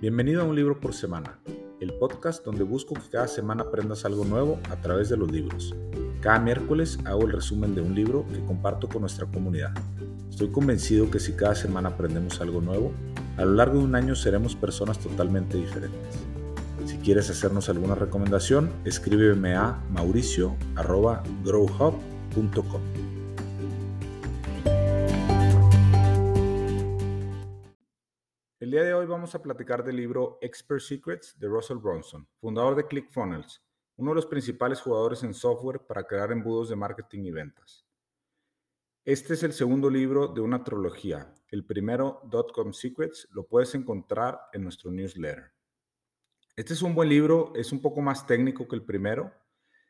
Bienvenido a Un Libro por Semana, el podcast donde busco que cada semana aprendas algo nuevo a través de los libros. Cada miércoles hago el resumen de un libro que comparto con nuestra comunidad. Estoy convencido que si cada semana aprendemos algo nuevo, a lo largo de un año seremos personas totalmente diferentes. Si quieres hacernos alguna recomendación, escríbeme a mauricio.growhub.com. de hoy vamos a platicar del libro Expert Secrets de Russell Bronson, fundador de ClickFunnels, uno de los principales jugadores en software para crear embudos de marketing y ventas. Este es el segundo libro de una trilogía. El primero, Dotcom Secrets, lo puedes encontrar en nuestro newsletter. Este es un buen libro, es un poco más técnico que el primero.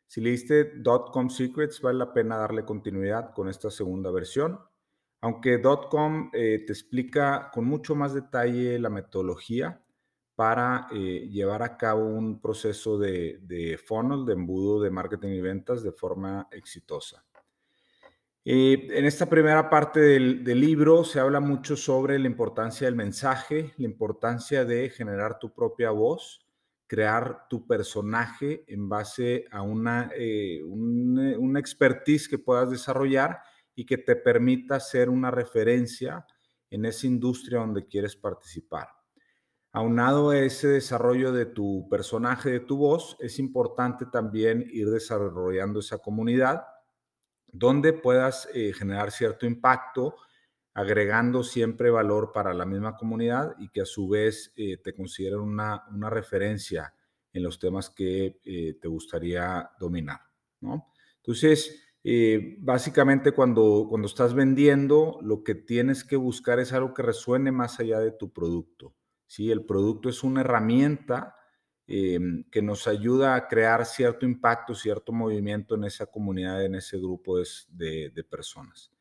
Si leíste Dotcom Secrets, vale la pena darle continuidad con esta segunda versión. Aunque Dotcom eh, te explica con mucho más detalle la metodología para eh, llevar a cabo un proceso de, funnel, de embudo de marketing y ventas de forma exitosa. Eh, en esta primera parte del, del libro se habla mucho sobre la importancia del mensaje, la importancia de generar tu propia voz crear tu personaje en base a una, eh, una expertise que puedas desarrollar y que te permita ser una referencia en esa industria donde quieres participar. Aunado a ese desarrollo de tu personaje, de tu voz, es importante también ir desarrollando esa comunidad donde puedas eh, generar cierto impacto agregando siempre valor para la misma comunidad y que a su vez eh, te consideren una, una, referencia en los temas que eh, te gustaría dominar. ¿no? Entonces, eh, básicamente cuando, cuando estás vendiendo, lo que tienes que buscar es algo que resuene más allá de tu producto. ¿sí? El producto es una herramienta que nos ayuda a crear cierto impacto, cierto movimiento en esa comunidad, en ese grupo de, de personas.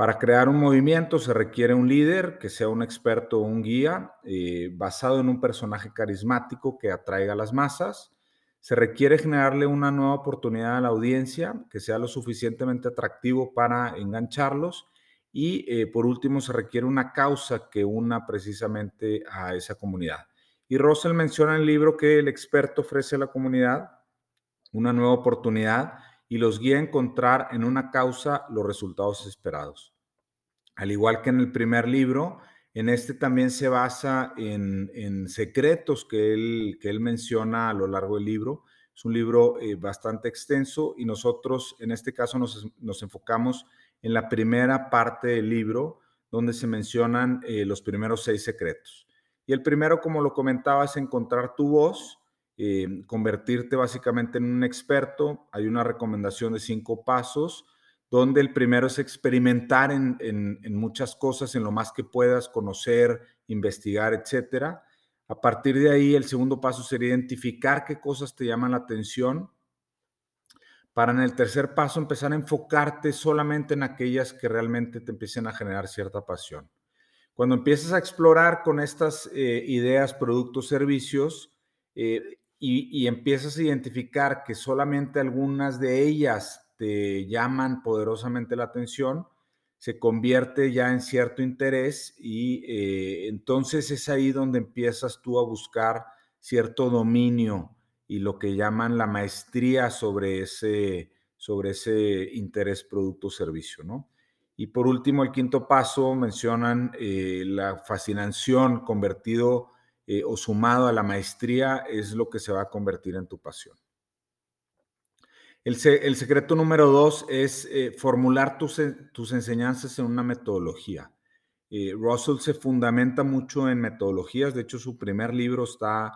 Para crear un movimiento se requiere un líder que sea un experto o un guía eh, basado en un personaje carismático que atraiga a las masas. Se requiere generarle una nueva oportunidad a la audiencia que sea lo suficientemente atractivo para engancharlos. Y eh, por último, se requiere una causa que una precisamente a esa comunidad. Y Russell menciona en el libro que el experto ofrece a la comunidad una nueva oportunidad y los guía a encontrar en una causa los resultados esperados. Al igual que en el primer libro, en este también se basa en, secretos que él, que él menciona a lo largo del libro. Es un libro eh, bastante extenso y nosotros en este caso nos, nos, enfocamos en la primera parte del libro donde se mencionan eh, los primeros seis secretos. Y el primero, como lo comentaba, es encontrar tu voz eh, convertirte básicamente en un experto. Hay una recomendación de cinco pasos, donde el primero es experimentar en, en, muchas cosas, en lo más que puedas, conocer, investigar, etcétera. A partir de ahí, el segundo paso sería identificar qué cosas te llaman la atención, para en el tercer paso empezar a enfocarte solamente en aquellas que realmente te empiecen a generar cierta pasión. Cuando empiezas a explorar con estas eh, ideas, productos, servicios, eh, y, empiezas a identificar que solamente algunas de ellas te llaman poderosamente la atención, se convierte ya en cierto interés y eh, entonces es ahí donde empiezas tú a buscar cierto dominio y lo que llaman la maestría sobre ese, sobre ese interés producto servicio, ¿no? Y por último, el quinto paso mencionan eh, la fascinación convertido eh, o sumado a la maestría es lo que se va a convertir en tu pasión. El, secreto número dos es eh, formular tus, enseñanzas en una metodología. Eh, Russell se fundamenta mucho en metodologías, de hecho su primer libro está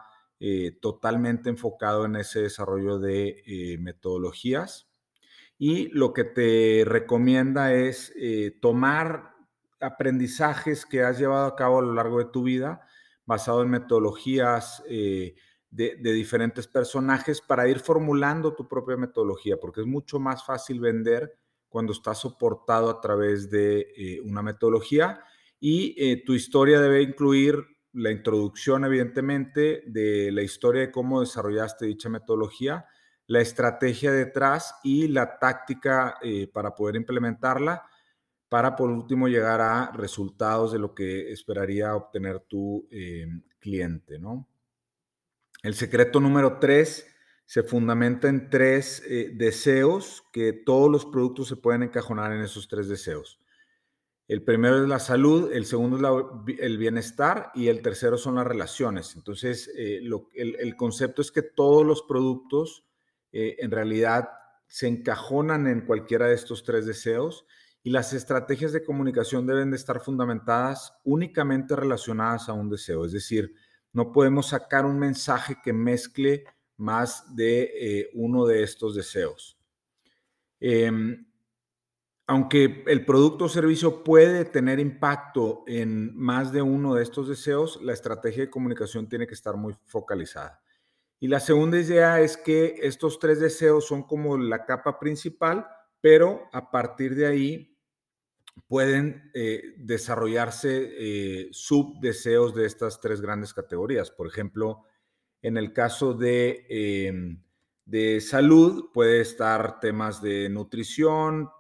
totalmente enfocado en ese desarrollo de metodologías y lo que te recomienda es tomar aprendizajes que has llevado a cabo a lo largo de tu vida, basado en metodologías eh, de, diferentes personajes para ir formulando tu propia metodología, porque es mucho más fácil vender cuando estás soportado a través de eh, una metodología y eh, tu historia debe incluir la introducción, evidentemente, de la historia de cómo desarrollaste dicha metodología, la estrategia detrás y la táctica para poder implementarla para por último llegar a resultados de lo que esperaría obtener tu eh, cliente, ¿no? El secreto número tres se fundamenta en tres eh, deseos que todos los productos se pueden encajonar en esos tres deseos. El primero es la salud, el segundo es el bienestar y el tercero son las relaciones. Entonces, eh, el, concepto es que todos los productos eh, en realidad se encajonan en cualquiera de estos tres deseos y las estrategias de comunicación deben de estar fundamentadas únicamente relacionadas a un deseo. Es decir, no podemos sacar un mensaje que mezcle más de eh, uno de estos deseos. Em, aunque el producto o servicio puede tener impacto en más de uno de estos deseos, la estrategia de comunicación tiene que estar muy focalizada. Y la segunda idea es que estos tres deseos son como la capa principal, pero a partir de ahí pueden eh, desarrollarse eh, subdeseos de estas tres grandes categorías. Por ejemplo, en el caso de, em, de salud, puede estar temas de nutrición,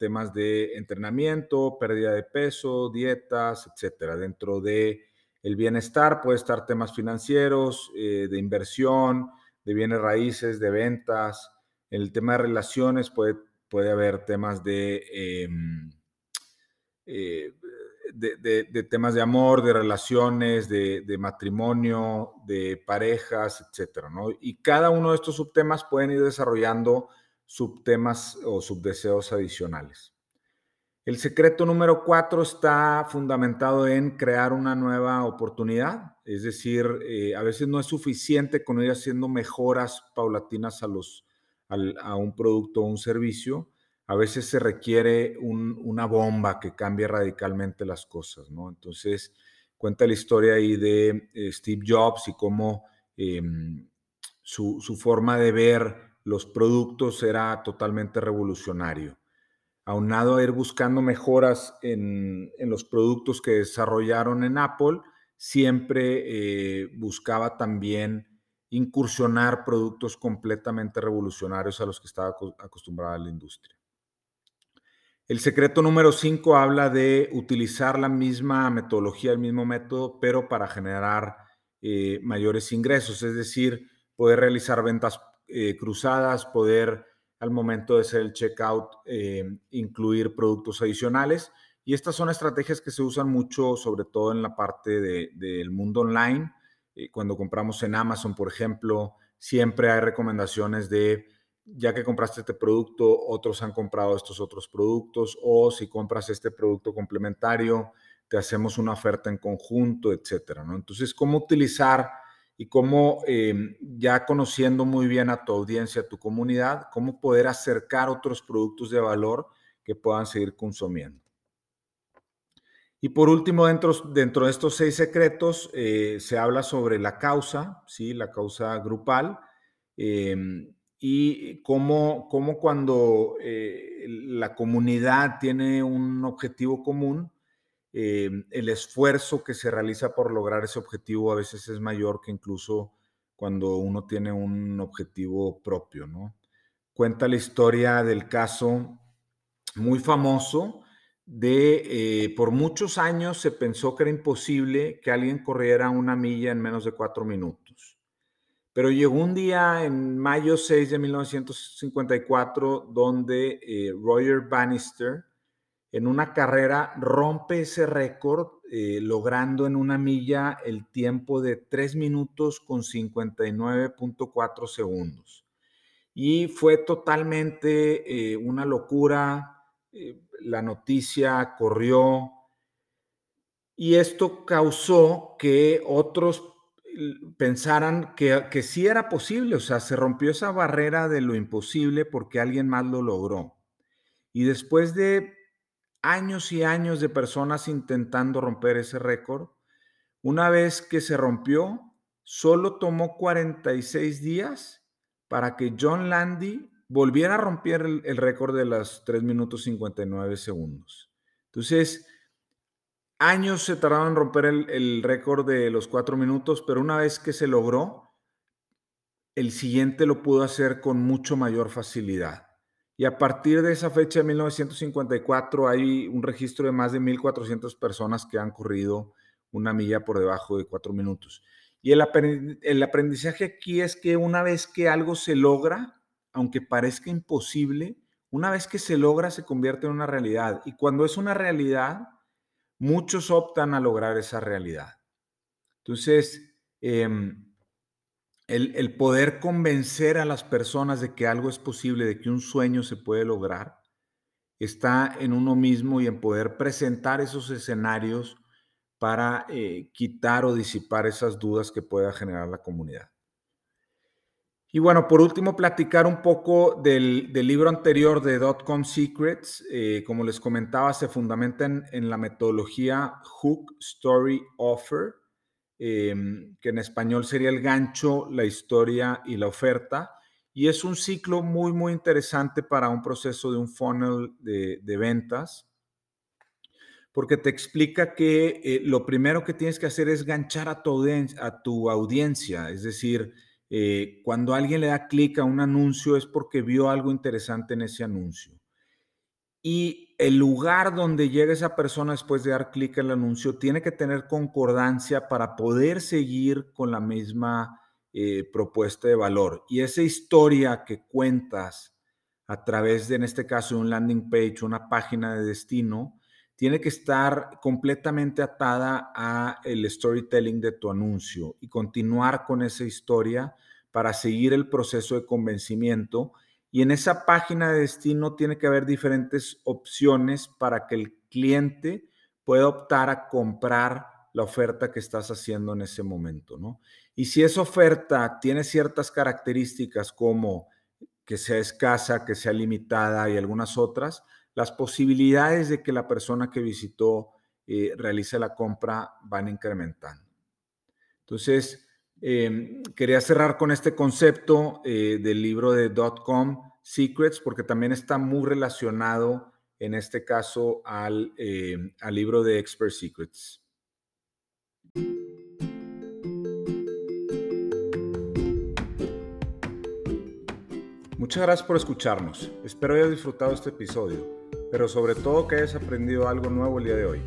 temas de entrenamiento, pérdida de peso, dietas, etcétera. Dentro de el bienestar puede estar temas financieros, eh, de inversión, de bienes raíces, de ventas. En el tema de relaciones puede, puede haber temas de, em, eh, de, temas de amor, de relaciones, de, matrimonio, de parejas, etcétera. Y cada uno de estos subtemas pueden ir desarrollando subtemas o subdeseos adicionales. El secreto número cuatro está fundamentado en crear una nueva oportunidad, es decir, eh, a veces no es suficiente con ir haciendo mejoras paulatinas a un producto o un servicio, a veces se requiere una bomba que cambie radicalmente las cosas, ¿no? Entonces, cuenta la historia ahí de eh, Steve Jobs y cómo em, su, forma de ver los productos era totalmente revolucionario. Aunado a ir buscando mejoras en, los productos que desarrollaron en Apple, siempre eh, buscaba también incursionar productos completamente revolucionarios a los que estaba acostumbrada la industria. El secreto número 5 habla de utilizar la misma metodología, el mismo método, pero para generar eh, mayores ingresos, es decir, poder realizar ventas eh, cruzadas, poder al momento de hacer el checkout eh, incluir productos adicionales. Y estas son estrategias que se usan mucho, sobre todo en la parte del mundo online. Eh, cuando compramos en Amazon, por ejemplo, siempre hay recomendaciones de, ya que compraste este producto, otros han comprado estos otros productos, o si compras este producto complementario, te hacemos una oferta en conjunto, etcétera. ¿no? Entonces, ¿cómo utilizar y cómo em, ya conociendo muy bien a tu audiencia, a tu comunidad, cómo poder acercar otros productos de valor que puedan seguir consumiendo. Y por último, dentro, dentro de estos seis secretos, eh, se habla sobre la causa, ¿sí? la causa grupal, em, y cómo, cómo cuando eh, la comunidad tiene un objetivo común, eh, el esfuerzo que se realiza por lograr ese objetivo a veces es mayor que incluso cuando uno tiene un objetivo propio, ¿no? Cuenta la historia del caso muy famoso de, eh, por muchos años se pensó que era imposible que alguien corriera una milla en menos de cuatro minutos. Pero llegó un día en mayo 6 de 1954 donde eh, Roger Bannister, en una carrera rompe ese récord, eh, logrando en una milla el tiempo de 3 minutos con 59.4 segundos. Y fue totalmente eh, una locura, la noticia corrió y esto causó que otros pensaran que, que sí era posible, o sea, se rompió esa barrera de lo imposible porque alguien más lo logró. Y después de años y años de personas intentando romper ese récord. Una vez que se rompió, solo tomó 46 días para que John Landy volviera a romper el, récord de las 3 minutos 59 segundos. Entonces, años se tardaron en romper el, récord de los 4 minutos, pero una vez que se logró, el siguiente lo pudo hacer con mucho mayor facilidad. Y a partir de esa fecha de 1954 hay un registro de más de 1.400 personas que han corrido una milla por debajo de cuatro minutos. Y el aprendizaje aquí es que una vez que algo se logra, aunque parezca imposible, una vez que se logra se convierte en una realidad. Y cuando es una realidad, muchos optan a lograr esa realidad. Entonces, em, el, poder convencer a las personas de que algo es posible, de que un sueño se puede lograr, está en uno mismo y en poder presentar esos escenarios para eh, quitar o disipar esas dudas que pueda generar la comunidad. Y bueno, por último, platicar un poco del, libro anterior de Dotcom Secrets. Eh, como les comentaba, se fundamenta en, la metodología Hook, Story, Offer, em, que en español sería el gancho, la historia y la oferta. Y es un ciclo muy, muy interesante para un proceso de un funnel de, ventas, porque te explica que eh, lo primero que tienes que hacer es ganchar a tu audiencia, es decir, eh, cuando alguien le da clic a un anuncio es porque vio algo interesante en ese anuncio. Y el lugar donde llega esa persona después de dar clic al anuncio tiene que tener concordancia para poder seguir con la misma eh, propuesta de valor. Y esa historia que cuentas a través de, en este caso, un landing page, una página de destino, tiene que estar completamente atada a el storytelling de tu anuncio y continuar con esa historia para seguir el proceso de convencimiento. Y en esa página de destino tiene que haber diferentes opciones para que el cliente pueda optar a comprar la oferta que estás haciendo en ese momento, ¿no? Y si esa oferta tiene ciertas características como que sea escasa, que sea limitada y algunas otras, las posibilidades de que la persona que visitó eh, realice la compra van incrementando. Entonces, em, quería cerrar con este concepto eh, del libro de .com Secrets, porque también está muy relacionado, en este caso, al, em, al libro de Expert Secrets. Muchas gracias por escucharnos. Espero hayas disfrutado este episodio pero sobre todo que hayas aprendido algo nuevo el día de hoy.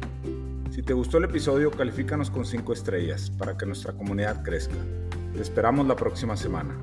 Si te gustó el episodio, califícanos con 5 estrellas para que nuestra comunidad crezca. Te esperamos la próxima semana.